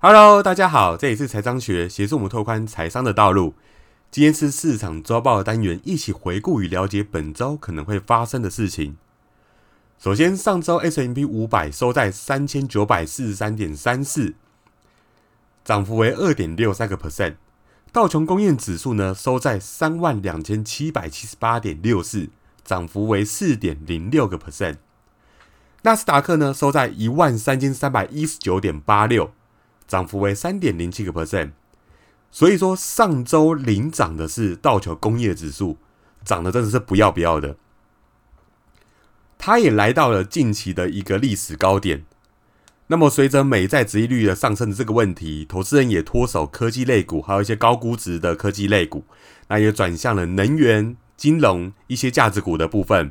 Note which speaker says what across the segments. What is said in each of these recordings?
Speaker 1: Hello，大家好，这里是财商学，协助我们拓宽财商的道路。今天是市场周报的单元，一起回顾与了解本周可能会发生的事情。首先，上周 S M P 五百收在三千九百四十三点三四，涨幅为二点六三个 percent。道琼工业指数呢收在三万两千七百七十八点六四，涨幅为四点零六个 percent。纳斯达克呢收在一万三千三百一十九点八六。涨幅为三点零七个 percent，所以说上周领涨的是道琼工业指数，涨的真的是不要不要的，它也来到了近期的一个历史高点。那么随着美债值利率的上升的这个问题，投资人也脱手科技类股，还有一些高估值的科技类股，那也转向了能源、金融一些价值股的部分。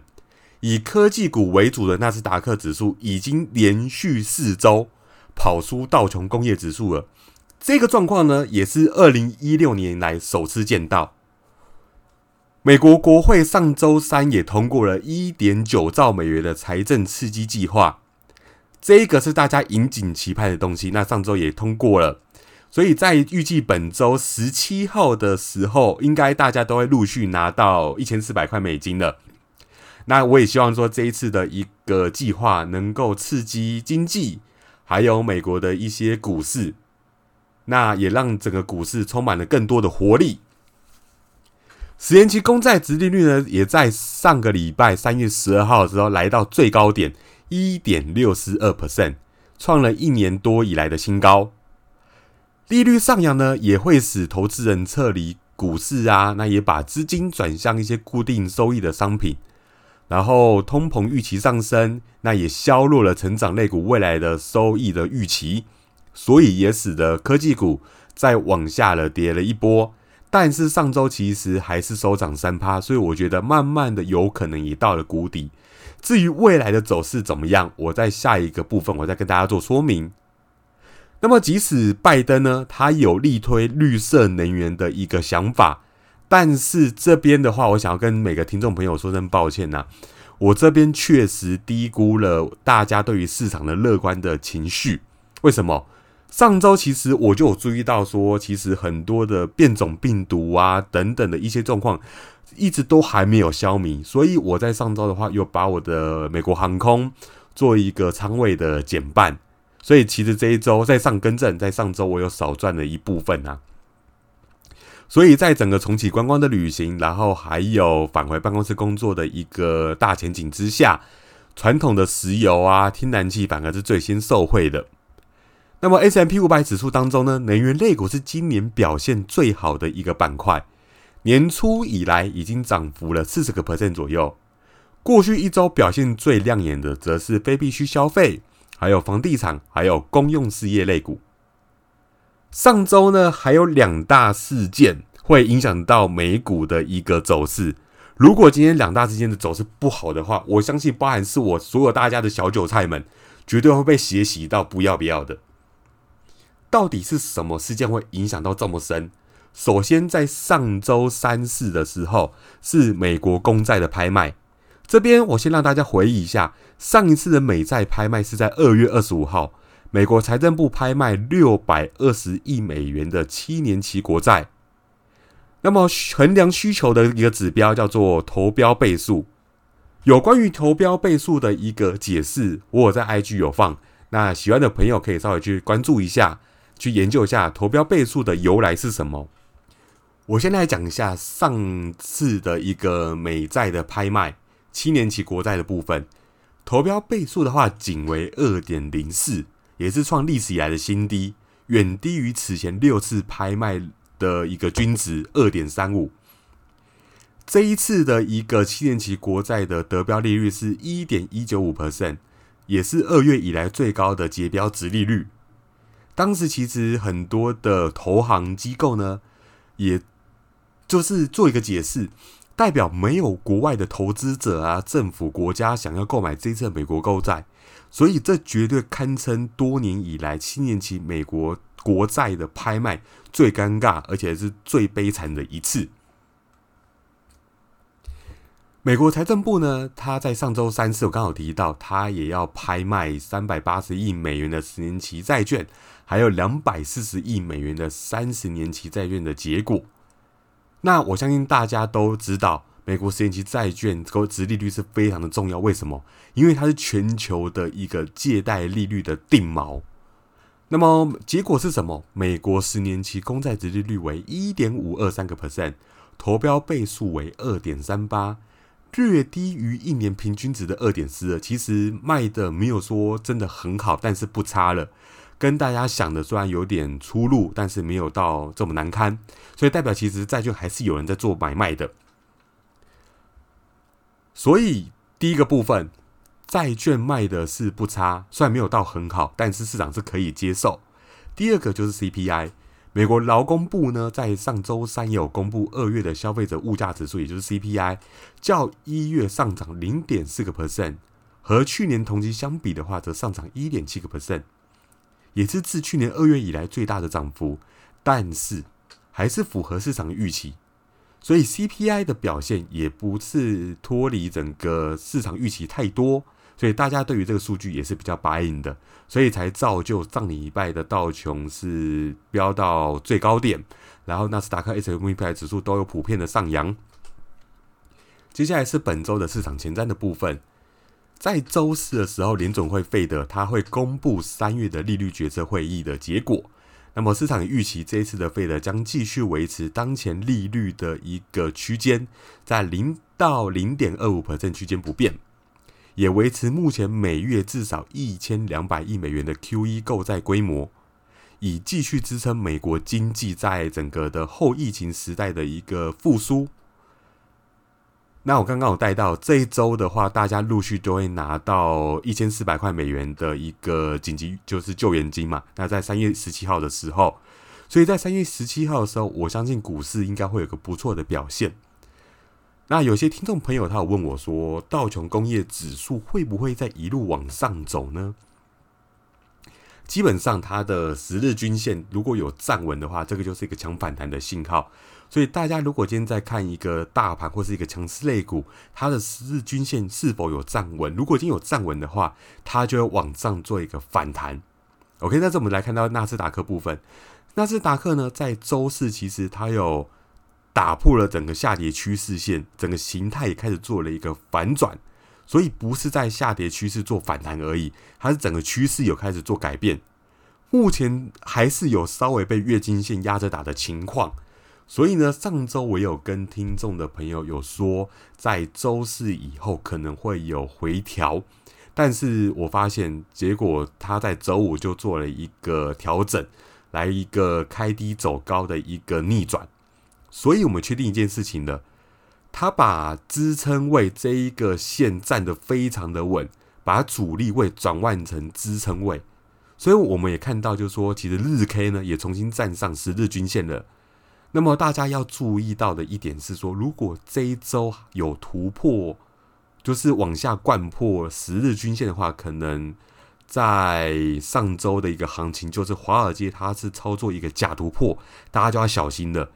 Speaker 1: 以科技股为主的纳斯达克指数已经连续四周。跑输道琼工业指数了，这个状况呢，也是二零一六年来首次见到。美国国会上周三也通过了一点九兆美元的财政刺激计划，这个是大家引颈期盼的东西。那上周也通过了，所以在预计本周十七号的时候，应该大家都会陆续拿到一千四百块美金了。那我也希望说，这一次的一个计划能够刺激经济。还有美国的一些股市，那也让整个股市充满了更多的活力。十年期公债殖利率呢，也在上个礼拜三月十二号的时候来到最高点一点六四二 percent，创了一年多以来的新高。利率上扬呢，也会使投资人撤离股市啊，那也把资金转向一些固定收益的商品。然后通膨预期上升，那也削弱了成长类股未来的收益的预期，所以也使得科技股再往下了跌了一波。但是上周其实还是收涨三趴，所以我觉得慢慢的有可能也到了谷底。至于未来的走势怎么样，我在下一个部分我再跟大家做说明。那么即使拜登呢，他有力推绿色能源的一个想法。但是这边的话，我想要跟每个听众朋友说声抱歉呐，我这边确实低估了大家对于市场的乐观的情绪。为什么？上周其实我就有注意到说，其实很多的变种病毒啊等等的一些状况，一直都还没有消弭。所以我在上周的话，又把我的美国航空做一个仓位的减半。所以其实这一周在上更正，在上周我有少赚了一部分啊。所以在整个重启观光的旅行，然后还有返回办公室工作的一个大前景之下，传统的石油啊、天然气反而是最先受惠的。那么 S M P 五百指数当中呢，能源类股是今年表现最好的一个板块，年初以来已经涨幅了四十个 percent 左右。过去一周表现最亮眼的，则是非必需消费、还有房地产、还有公用事业类股。上周呢，还有两大事件会影响到美股的一个走势。如果今天两大事件的走势不好的话，我相信包含是我所有大家的小韭菜们，绝对会被血洗到不要不要的。到底是什么事件会影响到这么深？首先，在上周三四的时候，是美国公债的拍卖。这边我先让大家回忆一下，上一次的美债拍卖是在二月二十五号。美国财政部拍卖六百二十亿美元的七年期国债，那么衡量需求的一个指标叫做投标倍数。有关于投标倍数的一个解释，我在 IG 有放，那喜欢的朋友可以稍微去关注一下，去研究一下投标倍数的由来是什么。我先来讲一下上次的一个美债的拍卖，七年期国债的部分，投标倍数的话仅为二点零四。也是创历史以来的新低，远低于此前六次拍卖的一个均值二点三五。这一次的一个七年期国债的得标利率是一点一九五 percent，也是二月以来最高的结标值利率。当时其实很多的投行机构呢，也就是做一个解释。代表没有国外的投资者啊，政府国家想要购买这一次美国购债，所以这绝对堪称多年以来七年期美国国债的拍卖最尴尬，而且是最悲惨的一次。美国财政部呢，他在上周三次我刚好提到，他也要拍卖三百八十亿美元的十年期债券，还有两百四十亿美元的三十年期债券的结果。那我相信大家都知道，美国十年期债券高值利率是非常的重要。为什么？因为它是全球的一个借贷利率的定锚。那么结果是什么？美国十年期公债值利率为一点五二三个 percent，投标倍数为二点三八。略低于一年平均值的二点四二，其实卖的没有说真的很好，但是不差了。跟大家想的虽然有点出入，但是没有到这么难堪，所以代表其实债券还是有人在做买卖的。所以第一个部分，债券卖的是不差，虽然没有到很好，但是市场是可以接受。第二个就是 CPI。美国劳工部呢，在上周三有公布二月的消费者物价指数，也就是 CPI，较一月上涨零点四个 percent，和去年同期相比的话，则上涨一点七个 percent，也是自去年二月以来最大的涨幅，但是还是符合市场预期，所以 CPI 的表现也不是脱离整个市场预期太多。所以大家对于这个数据也是比较 buy in 的，所以才造就上礼拜的道琼是飙到最高点，然后纳斯达克 S M P 指数都有普遍的上扬。接下来是本周的市场前瞻的部分，在周四的时候，联总会费的他会公布三月的利率决策会议的结果。那么市场预期这一次的费德将继续维持当前利率的一个区间，在零到零点二五 percent 区间不变。也维持目前每月至少一千两百亿美元的 QE 购债规模，以继续支撑美国经济在整个的后疫情时代的一个复苏。那我刚刚有带到这一周的话，大家陆续都会拿到一千四百块美元的一个紧急就是救援金嘛。那在三月十七号的时候，所以在三月十七号的时候，我相信股市应该会有个不错的表现。那有些听众朋友他有问我说，道琼工业指数会不会再一路往上走呢？基本上它的十日均线如果有站稳的话，这个就是一个强反弹的信号。所以大家如果今天在看一个大盘或是一个强势类股，它的十日均线是否有站稳？如果已经有站稳的话，它就会往上做一个反弹。OK，那这我们来看到纳斯达克部分，纳斯达克呢在周四其实它有。打破了整个下跌趋势线，整个形态也开始做了一个反转，所以不是在下跌趋势做反弹而已，它是整个趋势有开始做改变。目前还是有稍微被月经线压着打的情况，所以呢，上周我有跟听众的朋友有说，在周四以后可能会有回调，但是我发现结果他在周五就做了一个调整，来一个开低走高的一个逆转。所以我们确定一件事情了，他把支撑位这一个线站得非常的稳，把主力位转换成支撑位，所以我们也看到，就是说，其实日 K 呢也重新站上十日均线了。那么大家要注意到的一点是说，如果这一周有突破，就是往下灌破十日均线的话，可能在上周的一个行情，就是华尔街它是操作一个假突破，大家就要小心了。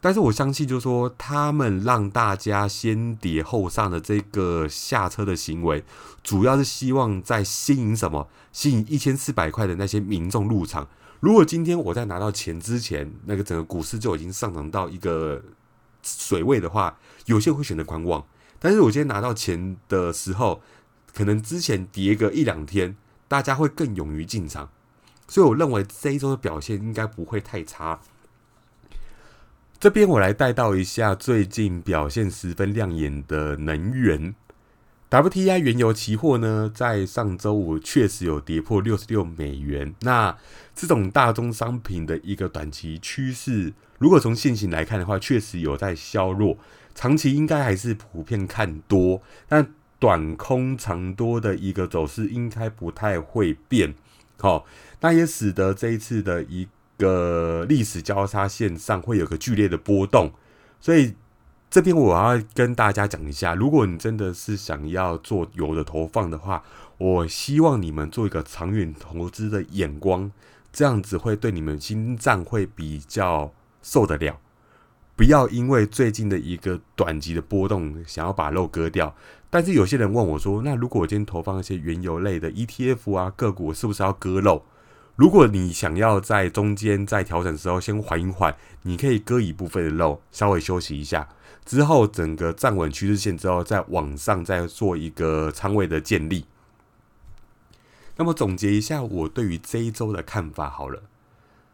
Speaker 1: 但是我相信，就是说，他们让大家先跌后上的这个下车的行为，主要是希望在吸引什么？吸引一千四百块的那些民众入场。如果今天我在拿到钱之前，那个整个股市就已经上涨到一个水位的话，有些人会选择观望。但是我今天拿到钱的时候，可能之前跌个一两天，大家会更勇于进场。所以我认为这一周的表现应该不会太差。这边我来带到一下最近表现十分亮眼的能源，WTI 原油期货呢，在上周五确实有跌破六十六美元。那这种大宗商品的一个短期趋势，如果从现行来看的话，确实有在削弱，长期应该还是普遍看多。但短空长多的一个走势应该不太会变。好，那也使得这一次的一。个历史交叉线上会有个剧烈的波动，所以这边我要跟大家讲一下，如果你真的是想要做油的投放的话，我希望你们做一个长远投资的眼光，这样子会对你们心脏会比较受得了，不不要因为最近的一个短期的波动，想要把肉割掉。但是有些人问我说：“那如果我今天投放一些原油类的 ETF 啊个股，是不是要割肉？”如果你想要在中间在调整的时候先缓一缓，你可以割一部分的肉，稍微休息一下，之后整个站稳趋势线之后，再往上再做一个仓位的建立。那么总结一下我对于这一周的看法好了。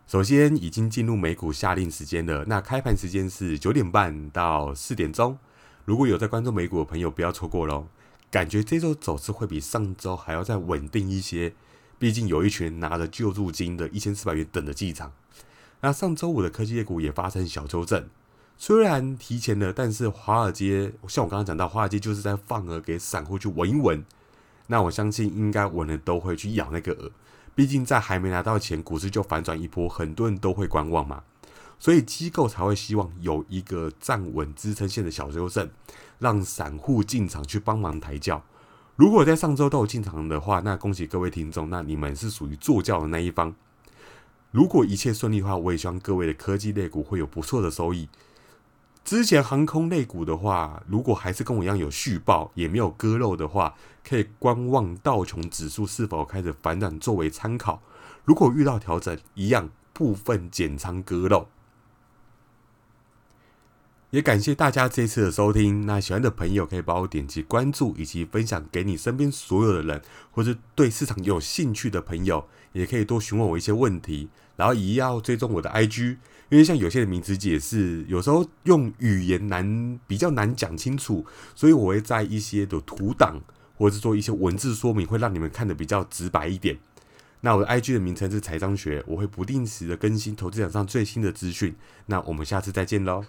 Speaker 1: 首先，已经进入美股下令时间了。那开盘时间是九点半到四点钟。如果有在关注美股的朋友，不要错过喽。感觉这周走势会比上周还要再稳定一些。毕竟有一群拿着救助金的一千四百元等着进场。那上周五的科技业股也发生小修正，虽然提前了，但是华尔街像我刚刚讲到，华尔街就是在放鹅给散户去闻一闻。那我相信应该闻的都会去咬那个饵。毕竟在还没拿到钱，股市就反转一波，很多人都会观望嘛，所以机构才会希望有一个站稳支撑线的小修正，让散户进场去帮忙抬轿。如果在上周都有进场的话，那恭喜各位听众，那你们是属于坐轿的那一方。如果一切顺利的话，我也希望各位的科技类股会有不错的收益。之前航空类股的话，如果还是跟我一样有续报，也没有割肉的话，可以观望道琼指数是否开始反转作为参考。如果遇到调整，一样部分减仓割肉。也感谢大家这次的收听。那喜欢的朋友可以帮我点击关注，以及分享给你身边所有的人，或是对市场有兴趣的朋友，也可以多询问我一些问题。然后也要追踪我的 IG。因为像有些的名词解释，有时候用语言难，比较难讲清楚，所以我会在一些的图档，或者是做一些文字说明，会让你们看得比较直白一点。那我的 IG 的名称是财商学，我会不定时的更新投资场上最新的资讯。那我们下次再见喽。